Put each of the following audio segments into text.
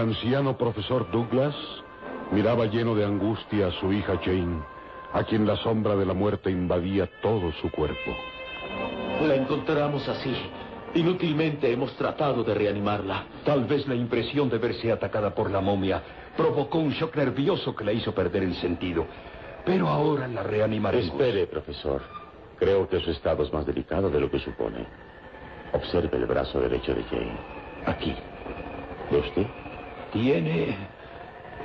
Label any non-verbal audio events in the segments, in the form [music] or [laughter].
El anciano profesor Douglas miraba lleno de angustia a su hija Jane, a quien la sombra de la muerte invadía todo su cuerpo. La encontramos así. Inútilmente hemos tratado de reanimarla. Tal vez la impresión de verse atacada por la momia provocó un shock nervioso que la hizo perder el sentido. Pero ahora la reanimaremos. Espere, profesor. Creo que su estado es más delicado de lo que supone. Observe el brazo derecho de Jane. Aquí. ¿Ve usted? Tiene...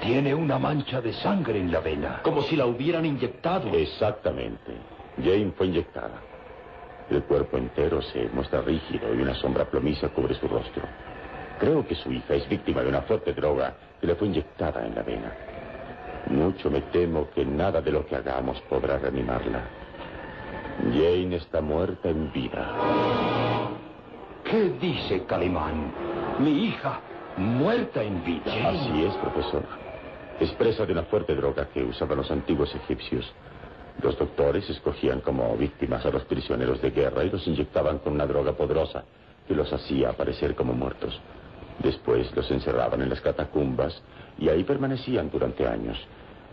Tiene una mancha de sangre en la vena. Como si la hubieran inyectado. Exactamente. Jane fue inyectada. El cuerpo entero se muestra rígido y una sombra plomiza cubre su rostro. Creo que su hija es víctima de una fuerte droga que le fue inyectada en la vena. Mucho me temo que nada de lo que hagamos podrá reanimarla. Jane está muerta en vida. ¿Qué dice Calimán? Mi hija, muerta en vida. Así es, profesor. Es presa de una fuerte droga que usaban los antiguos egipcios. Los doctores escogían como víctimas a los prisioneros de guerra y los inyectaban con una droga poderosa que los hacía aparecer como muertos. Después los encerraban en las catacumbas y ahí permanecían durante años,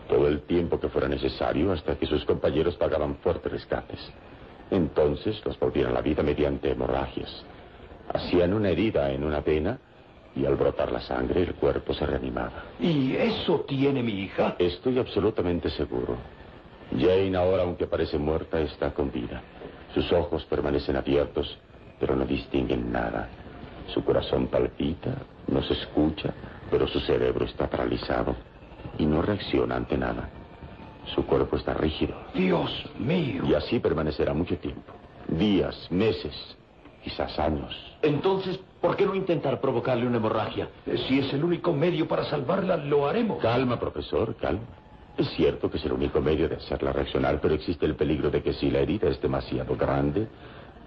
todo el tiempo que fuera necesario hasta que sus compañeros pagaban fuertes rescates. Entonces los volvían a la vida mediante hemorragias. Hacían una herida en una vena y al brotar la sangre el cuerpo se reanimaba. ¿Y eso tiene mi hija? Estoy absolutamente seguro. Jane ahora, aunque parece muerta, está con vida. Sus ojos permanecen abiertos, pero no distinguen nada. Su corazón palpita, no se escucha, pero su cerebro está paralizado y no reacciona ante nada. Su cuerpo está rígido. Dios mío. Y así permanecerá mucho tiempo. Días, meses, quizás años. Entonces, ¿por qué no intentar provocarle una hemorragia? Si es el único medio para salvarla, lo haremos. Calma, profesor, calma. Es cierto que es el único medio de hacerla reaccionar, pero existe el peligro de que si la herida es demasiado grande,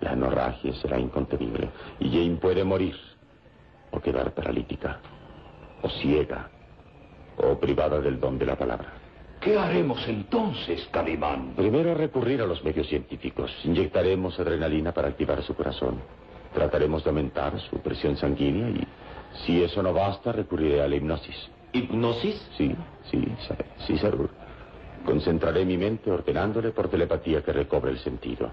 la hemorragia será incontenible y Jane puede morir o quedar paralítica o ciega o privada del don de la palabra. ¿Qué haremos entonces, Calimán? Primero recurrir a los medios científicos. Inyectaremos adrenalina para activar su corazón. Trataremos de aumentar su presión sanguínea y si eso no basta, recurriré a la hipnosis. ¿Hipnosis? Sí, sí, sí, Sarur. Concentraré mi mente ordenándole por telepatía que recobre el sentido.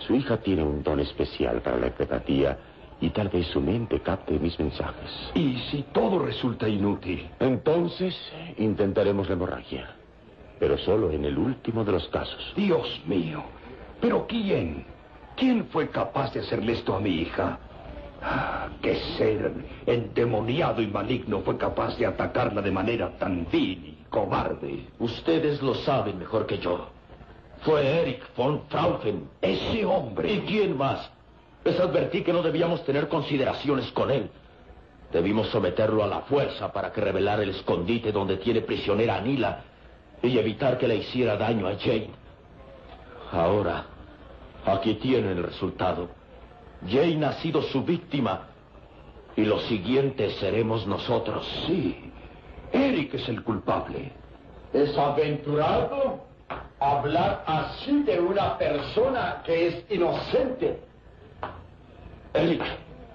Su hija tiene un don especial para la telepatía y tal vez su mente capte mis mensajes. ¿Y si todo resulta inútil? Entonces intentaremos la hemorragia. Pero solo en el último de los casos. Dios mío. ¿Pero quién? ¿Quién fue capaz de hacerle esto a mi hija? Ah, ¿Qué ser endemoniado y maligno fue capaz de atacarla de manera tan vil y cobarde? Ustedes lo saben mejor que yo. Fue Eric von Frauchen. Ese hombre. ¿Y quién más? Les advertí que no debíamos tener consideraciones con él. Debimos someterlo a la fuerza para que revelara el escondite donde tiene prisionera a Nila y evitar que le hiciera daño a Jane. Ahora, aquí tienen el resultado. Jane ha sido su víctima y los siguientes seremos nosotros. Sí, Eric es el culpable. ¿Es aventurado hablar así de una persona que es inocente? Eric,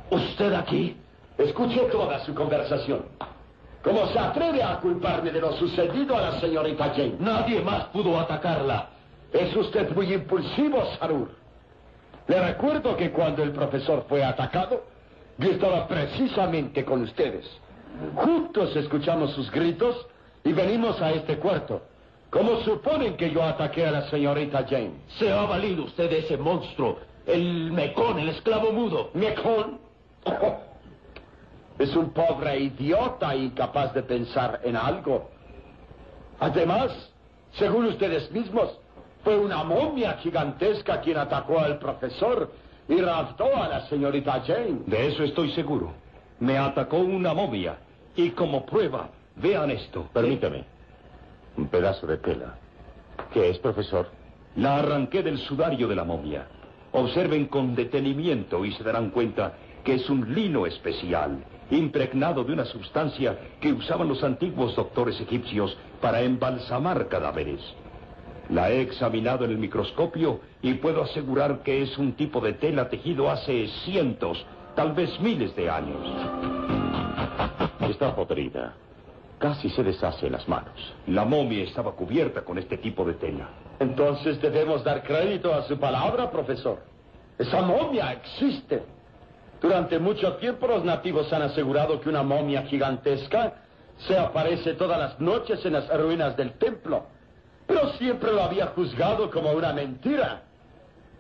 ¿usted aquí? Escuché toda su conversación. ¿Cómo se atreve a culparme de lo sucedido a la señorita Jane? Nadie más pudo atacarla. Es usted muy impulsivo, Sarur. Le recuerdo que cuando el profesor fue atacado, yo estaba precisamente con ustedes. Juntos escuchamos sus gritos y venimos a este cuarto. ¿Cómo suponen que yo ataqué a la señorita Jane? Se ha valido usted de ese monstruo, el mecón, el esclavo mudo. ¿Mecón? [laughs] Es un pobre idiota incapaz de pensar en algo. Además, según ustedes mismos, fue una momia gigantesca quien atacó al profesor y raptó a la señorita Jane. De eso estoy seguro. Me atacó una momia. Y como prueba, vean esto. Permítame. Un pedazo de tela. ¿Qué es, profesor? La arranqué del sudario de la momia. Observen con detenimiento y se darán cuenta que es un lino especial, impregnado de una sustancia que usaban los antiguos doctores egipcios para embalsamar cadáveres. La he examinado en el microscopio y puedo asegurar que es un tipo de tela tejido hace cientos, tal vez miles de años. Está podrida. Casi se deshace en las manos. La momia estaba cubierta con este tipo de tela. Entonces debemos dar crédito a su palabra, profesor. Esa momia existe. Durante mucho tiempo los nativos han asegurado que una momia gigantesca se aparece todas las noches en las ruinas del templo. Siempre lo había juzgado como una mentira.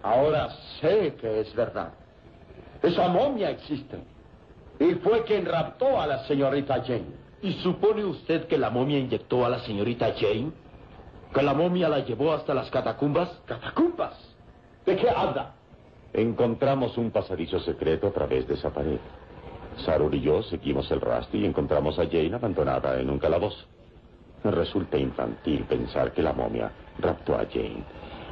Ahora sé que es verdad. Esa momia existe. Y fue quien raptó a la señorita Jane. ¿Y supone usted que la momia inyectó a la señorita Jane? ¿Que la momia la llevó hasta las catacumbas? ¿Catacumbas? ¿De qué habla? Encontramos un pasadizo secreto a través de esa pared. Sarur y yo seguimos el rastro y encontramos a Jane abandonada en un calabozo. Resulta infantil pensar que la momia raptó a Jane,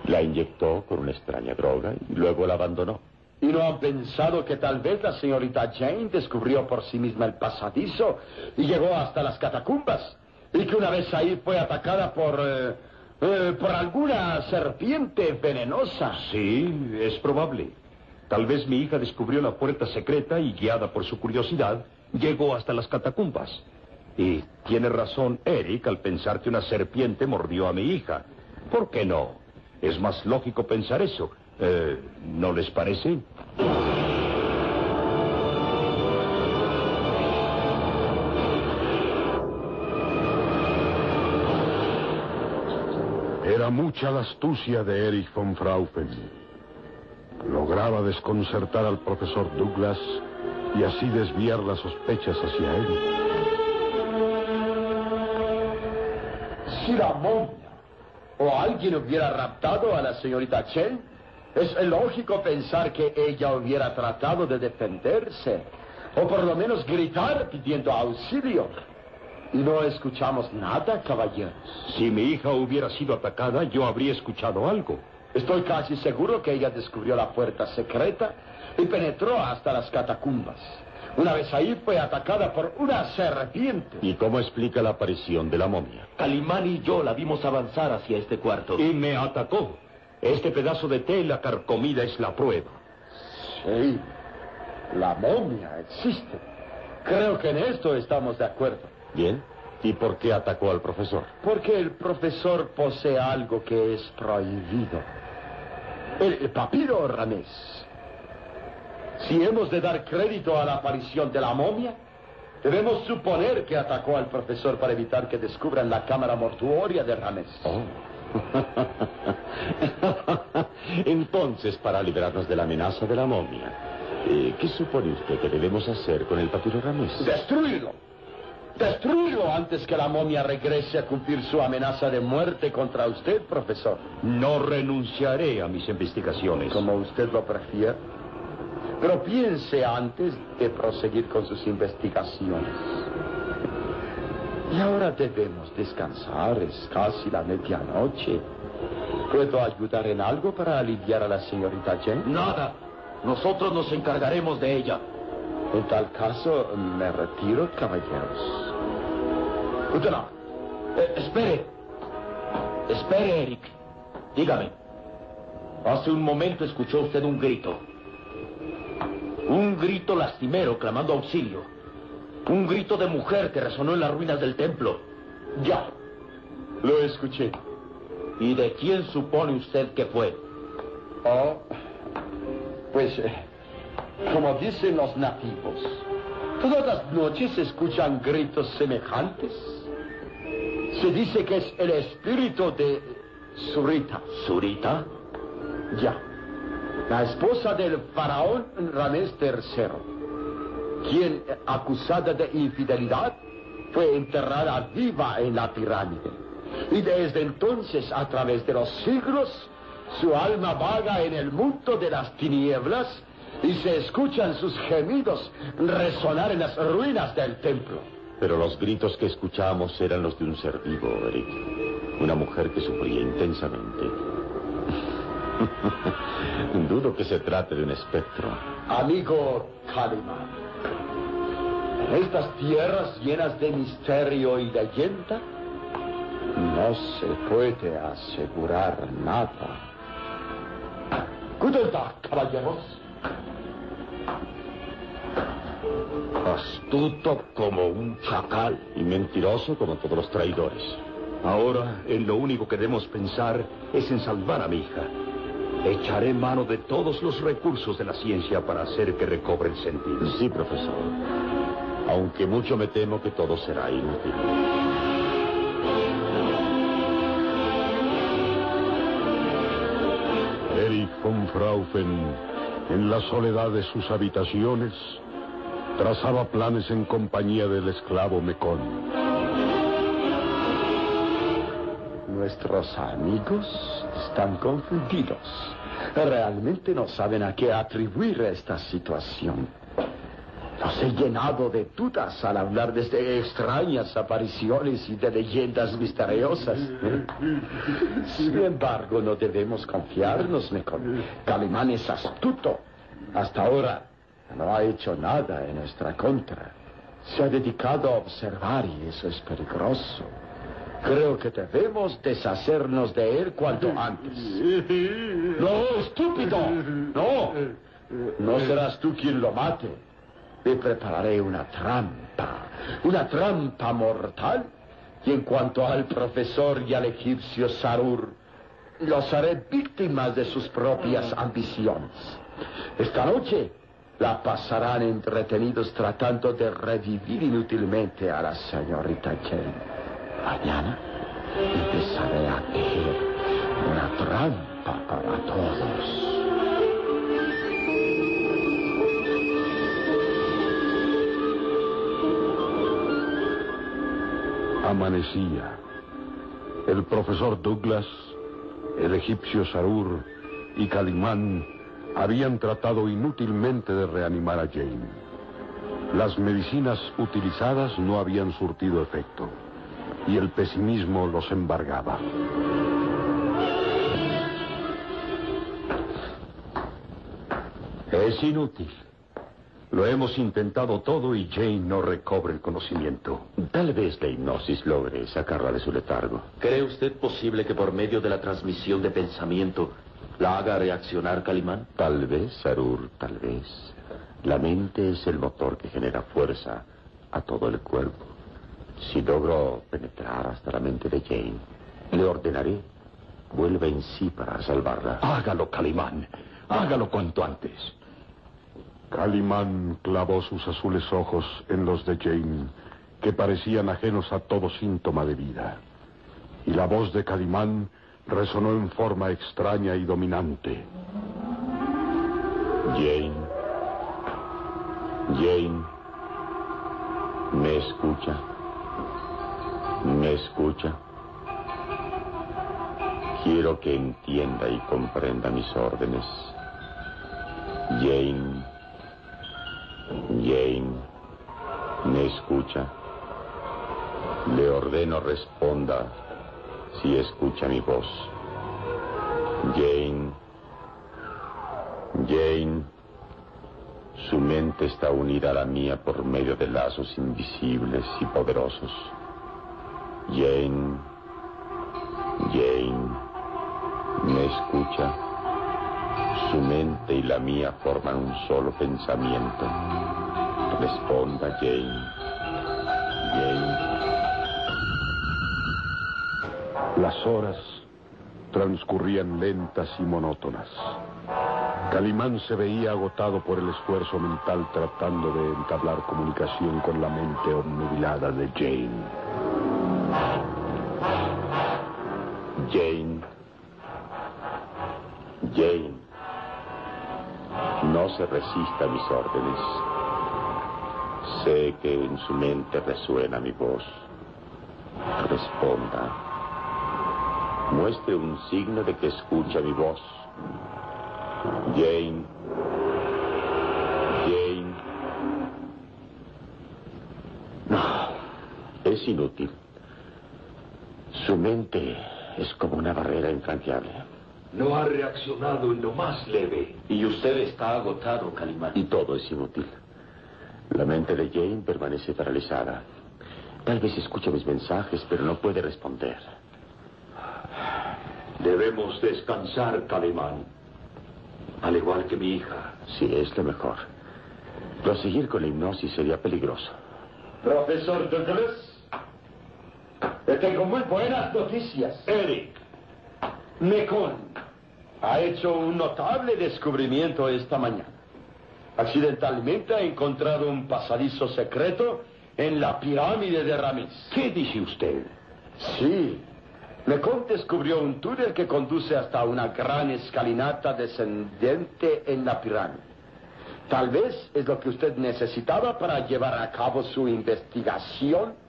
la inyectó con una extraña droga y luego la abandonó. ¿Y no han pensado que tal vez la señorita Jane descubrió por sí misma el pasadizo y llegó hasta las catacumbas? Y que una vez ahí fue atacada por... eh, eh, por alguna serpiente venenosa. Sí, es probable. Tal vez mi hija descubrió la puerta secreta y, guiada por su curiosidad, llegó hasta las catacumbas. Y tiene razón Eric al pensar que una serpiente mordió a mi hija. ¿Por qué no? Es más lógico pensar eso. Eh, ¿No les parece? Era mucha la astucia de Erich von Fraufen. Lograba desconcertar al profesor Douglas y así desviar las sospechas hacia él. Si la momia o alguien hubiera raptado a la señorita Chen, es lógico pensar que ella hubiera tratado de defenderse, o por lo menos gritar pidiendo auxilio. Y no escuchamos nada, caballeros. Si mi hija hubiera sido atacada, yo habría escuchado algo. Estoy casi seguro que ella descubrió la puerta secreta y penetró hasta las catacumbas. Una vez ahí fue atacada por una serpiente. ¿Y cómo explica la aparición de la momia? Calimán y yo la vimos avanzar hacia este cuarto. Y me atacó. Este pedazo de tela carcomida es la prueba. Sí, la momia existe. Creo que en esto estamos de acuerdo. Bien. ¿Y por qué atacó al profesor? Porque el profesor posee algo que es prohibido. El, papiro Ramés. Si hemos de dar crédito a la aparición de la momia, debemos suponer que atacó al profesor para evitar que descubran la cámara mortuoria de Ramés. Oh. [laughs] Entonces, para librarnos de la amenaza de la momia, eh, ¿qué supone usted que debemos hacer con el papiro Ramés? ¡Destruirlo! ¡Destruirlo antes que la momia regrese a cumplir su amenaza de muerte contra usted, profesor! No renunciaré a mis investigaciones. Como usted lo prefiera. Pero piense antes de proseguir con sus investigaciones. Y ahora debemos descansar, es casi la medianoche. ¿Puedo ayudar en algo para aliviar a la señorita Jane? Nada. Nosotros nos encargaremos de ella. En tal caso, me retiro, caballeros. Usted no. Eh, espere. Espere, Eric. Dígame. Hace un momento escuchó usted un grito. Un grito lastimero clamando auxilio. Un grito de mujer que resonó en las ruinas del templo. Ya. Lo escuché. ¿Y de quién supone usted que fue? Oh, pues, eh, como dicen los nativos, todas las noches se escuchan gritos semejantes. Se dice que es el espíritu de Surita. ¿Surita? Ya. La esposa del faraón Ramés III, quien, acusada de infidelidad, fue enterrada viva en la pirámide. Y desde entonces, a través de los siglos, su alma vaga en el mundo de las tinieblas y se escuchan sus gemidos resonar en las ruinas del templo. Pero los gritos que escuchamos eran los de un ser vivo, Eric. Una mujer que sufría intensamente. [laughs] Dudo que se trate de un espectro. Amigo Caliban, en estas tierras llenas de misterio y leyenda, no se puede asegurar nada. Guten Tag, caballeros. Astuto como un chacal. Y mentiroso como todos los traidores. Ahora, en lo único que debemos pensar es en salvar a mi hija. Echaré mano de todos los recursos de la ciencia para hacer que recobre el sentido. Sí, profesor. Aunque mucho me temo que todo será inútil. Erich von Fraufen, en la soledad de sus habitaciones, trazaba planes en compañía del esclavo Mecón. Nuestros amigos están confundidos. Realmente no saben a qué atribuir esta situación. Los he llenado de dudas al hablar de extrañas apariciones y de leyendas misteriosas. Sin embargo, no debemos confiarnos, Mecón. Calimán es astuto. Hasta ahora no ha hecho nada en nuestra contra. Se ha dedicado a observar y eso es peligroso. Creo que debemos deshacernos de él cuanto antes. No, estúpido. No. No serás tú quien lo mate. Le prepararé una trampa. Una trampa mortal. Y en cuanto al profesor y al egipcio Sarur, los haré víctimas de sus propias ambiciones. Esta noche la pasarán entretenidos tratando de revivir inútilmente a la señorita Jane. Mañana empezaré a tejer una trampa para todos. Amanecía. El profesor Douglas, el egipcio Sarur y Calimán habían tratado inútilmente de reanimar a Jane. Las medicinas utilizadas no habían surtido efecto y el pesimismo los embargaba. Es inútil. Lo hemos intentado todo y Jane no recobre el conocimiento. Tal vez la hipnosis logre sacarla de su letargo. ¿Cree usted posible que por medio de la transmisión de pensamiento la haga reaccionar Calimán? Tal vez, Sarur, tal vez. La mente es el motor que genera fuerza a todo el cuerpo. Si logro penetrar hasta la mente de Jane, le ordenaré, vuelva en sí para salvarla. Hágalo, Calimán. Hágalo cuanto antes. Calimán clavó sus azules ojos en los de Jane, que parecían ajenos a todo síntoma de vida. Y la voz de Calimán resonó en forma extraña y dominante. Jane. Jane. ¿Me escucha? ¿Me escucha? Quiero que entienda y comprenda mis órdenes. Jane. Jane. ¿Me escucha? Le ordeno responda si escucha mi voz. Jane. Jane. Su mente está unida a la mía por medio de lazos invisibles y poderosos. Jane. Jane. ¿Me escucha? Su mente y la mía forman un solo pensamiento. Responda, Jane. Jane. Las horas transcurrían lentas y monótonas. Calimán se veía agotado por el esfuerzo mental tratando de entablar comunicación con la mente obnubilada de Jane. Jane. Jane. No se resista a mis órdenes. Sé que en su mente resuena mi voz. Responda. Muestre un signo de que escucha mi voz. Jane. Jane. No, es inútil. Su mente es como una barrera infranqueable. No ha reaccionado en lo más leve. Y usted está agotado, Calimán. Y todo es inútil. La mente de Jane permanece paralizada. Tal vez escucha mis mensajes, pero no puede responder. Debemos descansar, Calimán. Al igual que mi hija. Sí, es lo mejor. Proseguir con la hipnosis sería peligroso. Profesor Douglas, le tengo muy buenas noticias. Eric, Mekon ha hecho un notable descubrimiento esta mañana. Accidentalmente ha encontrado un pasadizo secreto en la pirámide de Ramés. ¿Qué dice usted? Sí, Mekon descubrió un túnel que conduce hasta una gran escalinata descendente en la pirámide. Tal vez es lo que usted necesitaba para llevar a cabo su investigación,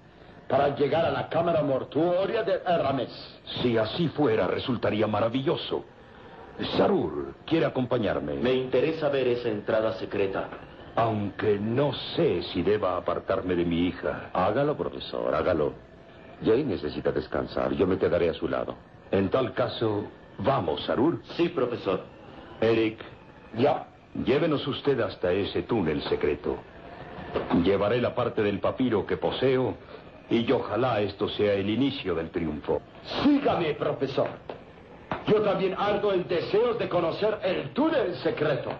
para llegar a la cámara mortuoria de Ramés. Si así fuera, resultaría maravilloso. Sarur, ¿quiere acompañarme? me interesa ver esa entrada secreta. Aunque no sé si deba apartarme de mi hija. Hágalo, profesor, hágalo. Jane necesita descansar. Yo me quedaré a su lado. En tal caso, vamos, Sarur. Sí, profesor. Eric, Ya, llévenos usted hasta ese túnel secreto. Llevaré la parte del papiro que poseo y ojalá esto sea el inicio del triunfo. sígame, profesor. Yo también ardo en deseos de conocer el túnel secreto.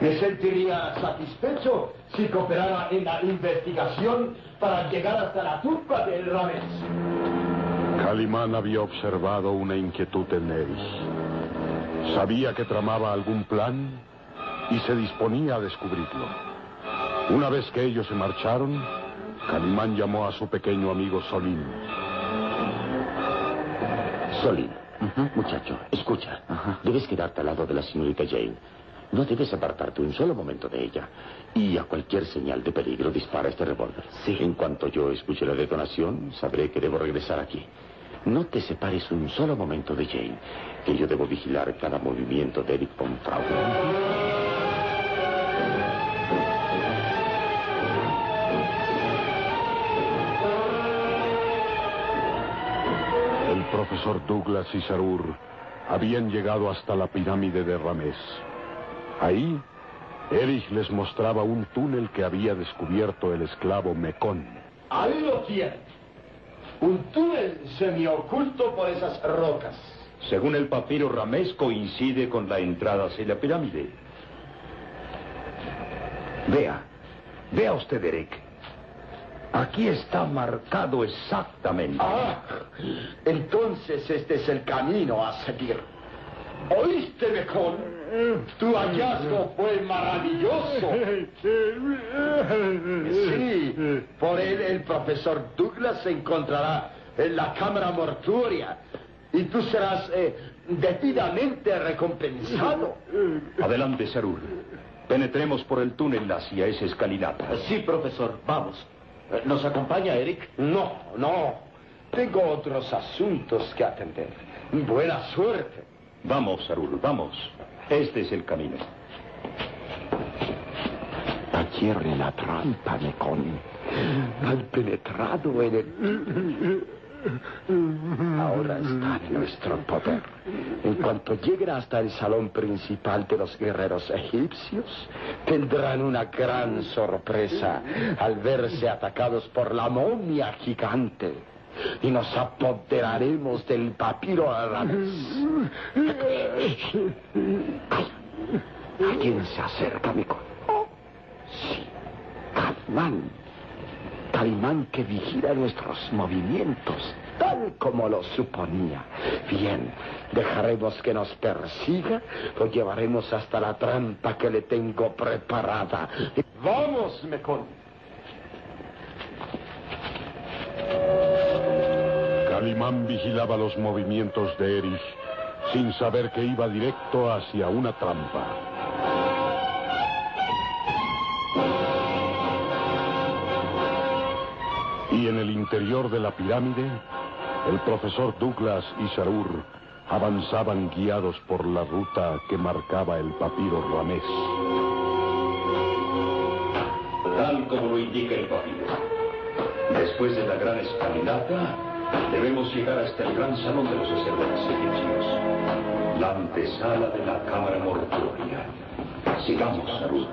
Me sentiría satisfecho si cooperara en la investigación para llegar hasta la tumba de Ramés. Calimán había observado una inquietud en Erich. Sabía que tramaba algún plan y se disponía a descubrirlo. Una vez que ellos se marcharon, Calimán llamó a su pequeño amigo Solín. Solín, muchacho, escucha. Debes quedarte al lado de la señorita Jane. No debes apartarte un solo momento de ella. Y a cualquier señal de peligro dispara este revólver. Sí. En cuanto yo escuche la detonación, sabré que debo regresar aquí. No te separes un solo momento de Jane, que yo debo vigilar cada movimiento de Eric von profesor Douglas y Sarur habían llegado hasta la pirámide de Ramés. Ahí, Erich les mostraba un túnel que había descubierto el esclavo Mekón. Ahí lo tienen. Un túnel semioculto por esas rocas. Según el papiro Ramés, coincide con la entrada hacia la pirámide. Vea, vea usted, Eric. Aquí está marcado exactamente. Ah, entonces este es el camino a seguir. ¿Oíste, Mekón? Tu hallazgo fue maravilloso. Sí, por él el profesor Douglas se encontrará en la cámara mortuoria y tú serás eh, debidamente recompensado. Adelante, Sarur. Penetremos por el túnel hacia esa escalinata. Sí, profesor. Vamos. ¿Nos acompaña, Eric? No, no. Tengo otros asuntos que atender. Buena suerte. Vamos, Sarur, vamos. Este es el camino. Ayer la trampa, Mekón. Han penetrado en el... Ahora está en nuestro poder. En cuanto lleguen hasta el salón principal de los guerreros egipcios, tendrán una gran sorpresa al verse atacados por la momia gigante. Y nos apoderaremos del papiro Aramis. ¿Alguien se acerca, Mekón? Sí, Calimán. Calimán que vigila nuestros movimientos, tal como lo suponía. Bien, dejaremos que nos persiga, lo llevaremos hasta la trampa que le tengo preparada. Vamos, Mekón. Calimán vigilaba los movimientos de Erich sin saber que iba directo hacia una trampa. Interior de la pirámide, el profesor Douglas y Sarur avanzaban guiados por la ruta que marcaba el papiro ramés. Tal como lo indica el papiro. Después de la gran escalinata, debemos llegar hasta el gran salón de los sacerdotes egipcios. La antesala de la cámara mortuoria. Sigamos, Sarur.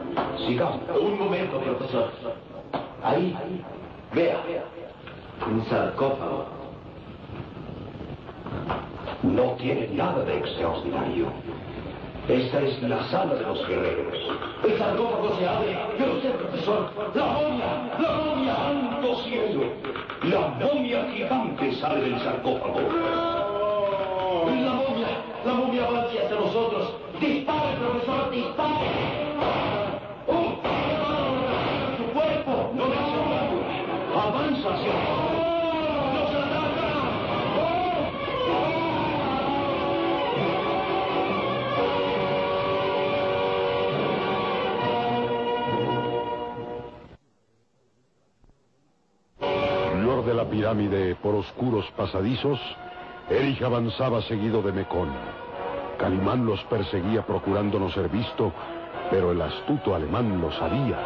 Sigamos. Un momento, profesor. Ahí, vea. Un sarcófago. No tiene nada de extraordinario. Esta es la sala de los guerreros. El sarcófago se abre. Yo lo sé, profesor. La momia, la momia. ¡Santo cielo! La momia gigante sale del sarcófago. La momia, la momia avanza hacia nosotros. Dispare, profesor, dispare. Pirámide, por oscuros pasadizos, Erich avanzaba seguido de Mecón. Calimán los perseguía procurando no ser visto, pero el astuto alemán lo sabía.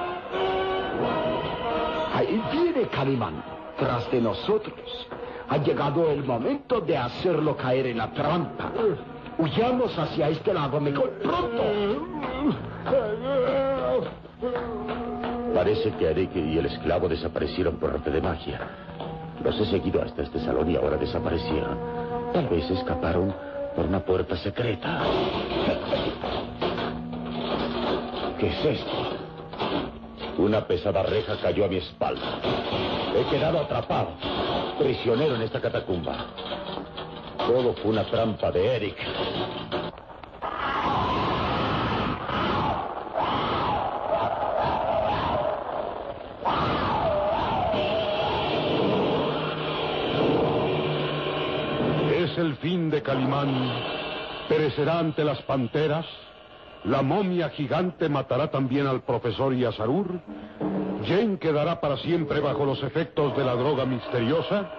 Ahí viene Calimán, tras de nosotros. Ha llegado el momento de hacerlo caer en la trampa. Huyamos hacia este lago Mekong pronto. Parece que Arek y el esclavo desaparecieron por arte de magia. Los he seguido hasta este salón y ahora desaparecieron. Tal vez escaparon por una puerta secreta. ¿Qué es esto? Una pesada reja cayó a mi espalda. He quedado atrapado, prisionero en esta catacumba. Todo fue una trampa de Eric. El fin de Calimán. Perecerá ante las panteras. La momia gigante matará también al profesor Yazarur. Jane quedará para siempre bajo los efectos de la droga misteriosa.